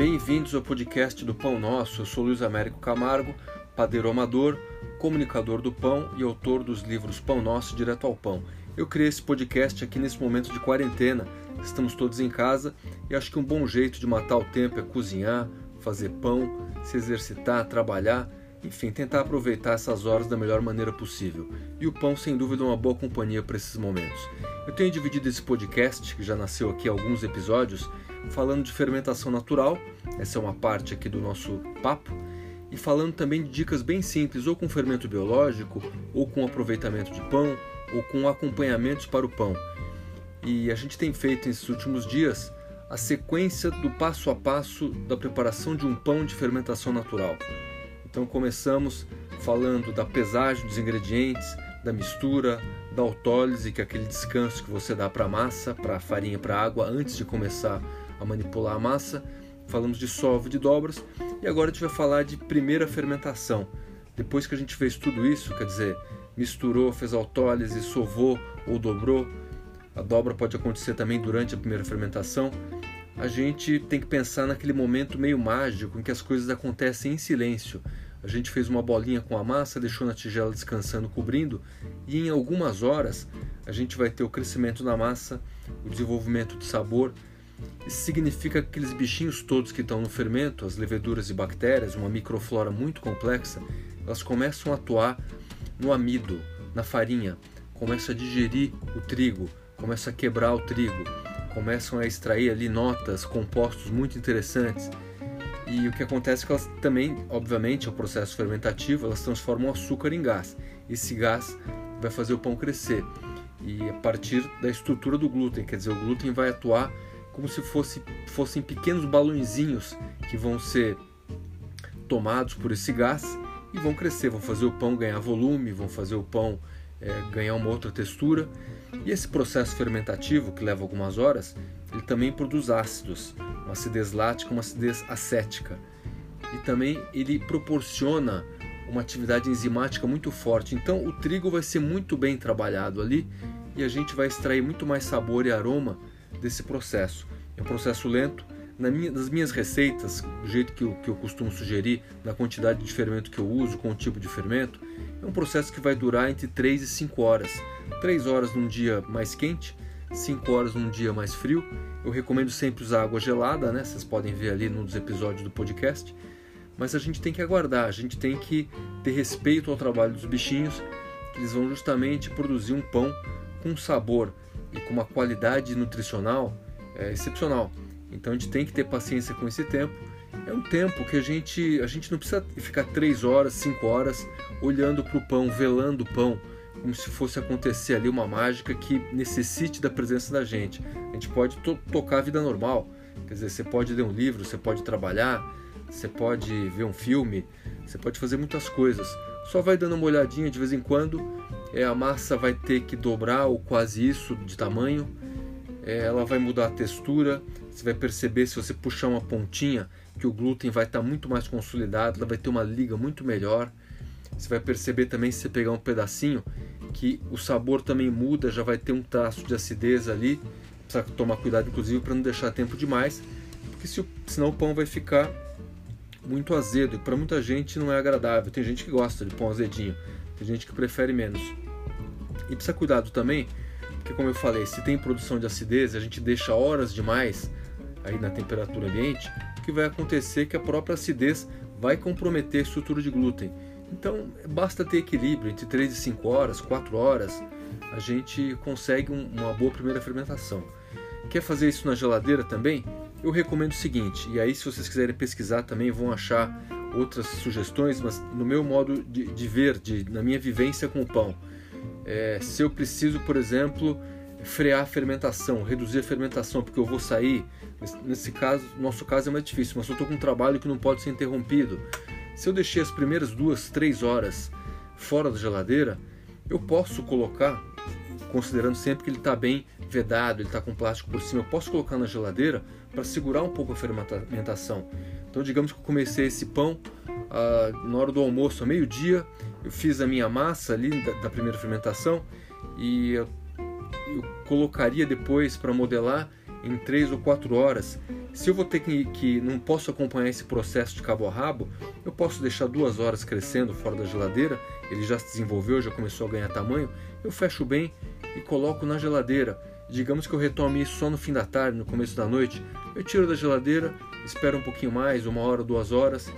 Bem-vindos ao podcast do Pão Nosso. Eu sou Luiz Américo Camargo, padeiro amador, comunicador do pão e autor dos livros Pão Nosso e Direto ao Pão. Eu criei esse podcast aqui nesse momento de quarentena. Estamos todos em casa e acho que um bom jeito de matar o tempo é cozinhar, fazer pão, se exercitar, trabalhar, enfim, tentar aproveitar essas horas da melhor maneira possível. E o pão, sem dúvida, é uma boa companhia para esses momentos. Eu tenho dividido esse podcast, que já nasceu aqui alguns episódios, falando de fermentação natural, essa é uma parte aqui do nosso papo, e falando também de dicas bem simples, ou com fermento biológico, ou com aproveitamento de pão, ou com acompanhamentos para o pão. E a gente tem feito nesses últimos dias a sequência do passo a passo da preparação de um pão de fermentação natural. Então começamos falando da pesagem dos ingredientes, da mistura, da autólise, que é aquele descanso que você dá para a massa, para a farinha, para a água antes de começar a manipular a massa. Falamos de solve de dobras e agora a gente vai falar de primeira fermentação. Depois que a gente fez tudo isso, quer dizer, misturou, fez autólise, sovou ou dobrou, a dobra pode acontecer também durante a primeira fermentação. A gente tem que pensar naquele momento meio mágico em que as coisas acontecem em silêncio. A gente fez uma bolinha com a massa, deixou na tigela descansando, cobrindo, e em algumas horas a gente vai ter o crescimento da massa, o desenvolvimento de sabor isso significa que aqueles bichinhos todos que estão no fermento, as leveduras e bactérias, uma microflora muito complexa, elas começam a atuar no amido, na farinha, começam a digerir o trigo, começam a quebrar o trigo, começam a extrair ali notas, compostos muito interessantes. E o que acontece é que elas também, obviamente, é o processo fermentativo, elas transformam o açúcar em gás. Esse gás vai fazer o pão crescer. E a partir da estrutura do glúten, quer dizer, o glúten vai atuar como se fosse, fossem pequenos balãozinhos que vão ser tomados por esse gás e vão crescer, vão fazer o pão ganhar volume, vão fazer o pão é, ganhar uma outra textura. E esse processo fermentativo, que leva algumas horas, ele também produz ácidos, uma acidez lática, uma acidez acética. E também ele proporciona uma atividade enzimática muito forte. Então o trigo vai ser muito bem trabalhado ali e a gente vai extrair muito mais sabor e aroma desse processo. É um processo lento. Na minha, nas minhas receitas, do jeito que eu, que eu costumo sugerir, na quantidade de fermento que eu uso, com o tipo de fermento, é um processo que vai durar entre 3 e 5 horas. 3 horas num dia mais quente, 5 horas num dia mais frio. Eu recomendo sempre usar água gelada, né? Vocês podem ver ali num dos episódios do podcast. Mas a gente tem que aguardar, a gente tem que ter respeito ao trabalho dos bichinhos, que eles vão justamente produzir um pão com sabor e com uma qualidade nutricional é, excepcional. Então a gente tem que ter paciência com esse tempo. É um tempo que a gente, a gente não precisa ficar três horas, cinco horas olhando para o pão, velando o pão, como se fosse acontecer ali uma mágica que necessite da presença da gente. A gente pode to tocar a vida normal. Quer dizer, você pode ler um livro, você pode trabalhar, você pode ver um filme, você pode fazer muitas coisas. Só vai dando uma olhadinha de vez em quando é, a massa vai ter que dobrar ou quase isso de tamanho, ela vai mudar a textura, você vai perceber se você puxar uma pontinha que o glúten vai estar muito mais consolidado, ela vai ter uma liga muito melhor. Você vai perceber também se você pegar um pedacinho que o sabor também muda, já vai ter um traço de acidez ali. Precisa tomar cuidado inclusive para não deixar tempo demais, porque se, senão o pão vai ficar muito azedo e para muita gente não é agradável. Tem gente que gosta de pão azedinho, tem gente que prefere menos. E precisa cuidado também, porque como eu falei, se tem produção de acidez, a gente deixa horas demais aí na temperatura ambiente, o que vai acontecer é que a própria acidez vai comprometer a estrutura de glúten. Então, basta ter equilíbrio entre 3 e 5 horas, 4 horas, a gente consegue uma boa primeira fermentação. Quer fazer isso na geladeira também? Eu recomendo o seguinte, e aí se vocês quiserem pesquisar também vão achar outras sugestões, mas no meu modo de, de ver, de, na minha vivência com o pão, é, se eu preciso, por exemplo, frear a fermentação, reduzir a fermentação, porque eu vou sair, nesse caso, no nosso caso é mais difícil, mas eu estou com um trabalho que não pode ser interrompido. Se eu deixei as primeiras duas, três horas fora da geladeira, eu posso colocar, considerando sempre que ele está bem vedado, ele está com plástico por cima, eu posso colocar na geladeira para segurar um pouco a fermentação. Então, digamos que eu comecei esse pão ah, na hora do almoço, a meio-dia, eu fiz a minha massa ali da, da primeira fermentação e eu, eu colocaria depois para modelar em 3 ou 4 horas. Se eu vou ter que, que não posso acompanhar esse processo de cabo a rabo, eu posso deixar duas horas crescendo fora da geladeira, ele já se desenvolveu, já começou a ganhar tamanho, eu fecho bem e coloco na geladeira. Digamos que eu retome isso só no fim da tarde, no começo da noite, eu tiro da geladeira, espero um pouquinho mais, uma hora, duas horas,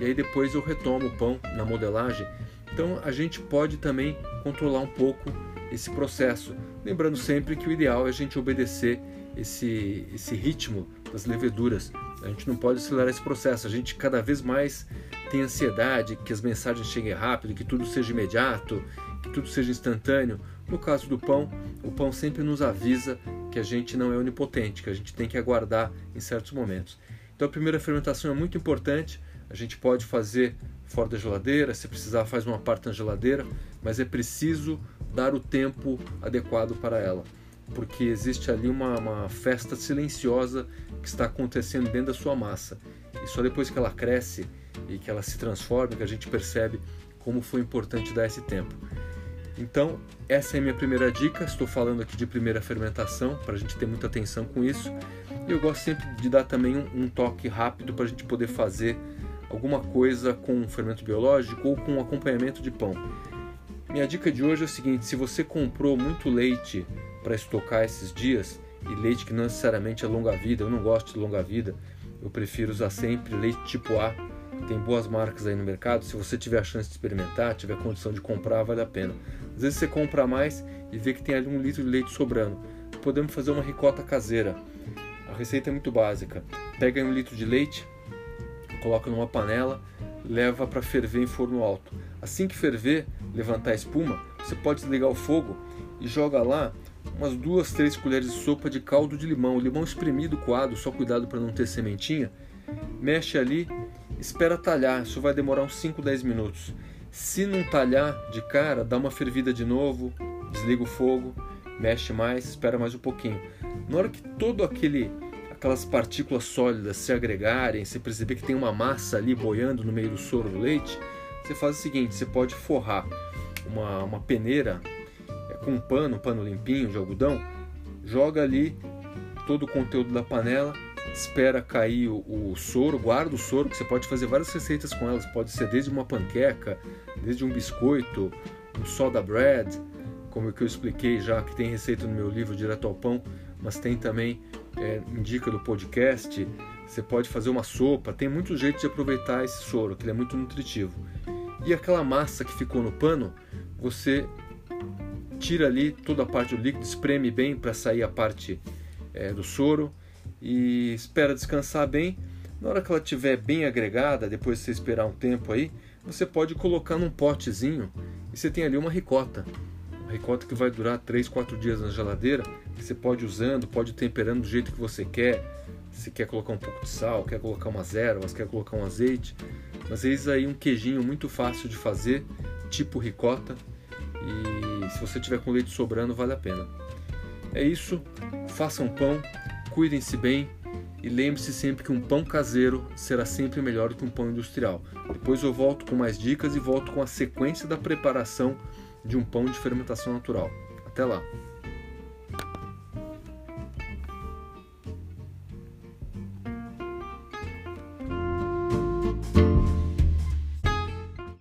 e aí depois eu retomo o pão na modelagem. Então a gente pode também controlar um pouco esse processo, lembrando sempre que o ideal é a gente obedecer esse, esse ritmo das leveduras. A gente não pode acelerar esse processo. A gente cada vez mais tem ansiedade que as mensagens cheguem rápido, que tudo seja imediato, que tudo seja instantâneo. No caso do pão, o pão sempre nos avisa que a gente não é onipotente, que a gente tem que aguardar em certos momentos. Então a primeira fermentação é muito importante. A gente pode fazer fora da geladeira, se precisar faz uma parte na geladeira, mas é preciso dar o tempo adequado para ela porque existe ali uma, uma festa silenciosa que está acontecendo dentro da sua massa. E só depois que ela cresce e que ela se transforma que a gente percebe como foi importante dar esse tempo. Então, essa é a minha primeira dica. Estou falando aqui de primeira fermentação, para a gente ter muita atenção com isso. E eu gosto sempre de dar também um, um toque rápido para a gente poder fazer alguma coisa com fermento biológico ou com acompanhamento de pão. Minha dica de hoje é o seguinte: se você comprou muito leite para estocar esses dias e leite que não necessariamente é longa vida. Eu não gosto de longa vida. Eu prefiro usar sempre leite tipo A. Tem boas marcas aí no mercado. Se você tiver a chance de experimentar, tiver condição de comprar, vale a pena. Às vezes você compra mais e vê que tem ali um litro de leite sobrando. Podemos fazer uma ricota caseira. A receita é muito básica. Pega um litro de leite, coloca numa panela, leva para ferver em forno alto. Assim que ferver, levantar a espuma, você pode desligar o fogo e joga lá umas duas, três colheres de sopa de caldo de limão, limão espremido coado, só cuidado para não ter sementinha. Mexe ali, espera talhar, isso vai demorar uns 5, 10 minutos. Se não talhar de cara, dá uma fervida de novo, desliga o fogo, mexe mais, espera mais um pouquinho. Na hora que todo aquele aquelas partículas sólidas se agregarem, você perceber que tem uma massa ali boiando no meio do soro do leite, você faz o seguinte, você pode forrar uma, uma peneira com um pano, um pano limpinho de algodão, joga ali todo o conteúdo da panela, espera cair o, o, soro, guarda o soro, que você pode fazer várias receitas com elas, pode ser desde uma panqueca, desde um biscoito, um soda bread, como que eu expliquei já, que tem receita no meu livro Direto ao Pão, mas tem também é, indica do podcast, você pode fazer uma sopa, tem muitos jeitos de aproveitar esse soro, que ele é muito nutritivo. E aquela massa que ficou no pano, você tira ali toda a parte do líquido, espreme bem para sair a parte é, do soro e espera descansar bem. Na hora que ela estiver bem agregada, depois de você esperar um tempo aí, você pode colocar num potezinho e você tem ali uma ricota. Ricota que vai durar 3, 4 dias na geladeira, que você pode usando, pode temperando do jeito que você quer. Se quer colocar um pouco de sal, quer colocar umas ervas, quer colocar um azeite. Mas eis aí um queijinho muito fácil de fazer, tipo ricota, e se você tiver com leite sobrando, vale a pena. É isso, façam pão, cuidem-se bem e lembre-se sempre que um pão caseiro será sempre melhor que um pão industrial. Depois eu volto com mais dicas e volto com a sequência da preparação de um pão de fermentação natural. Até lá!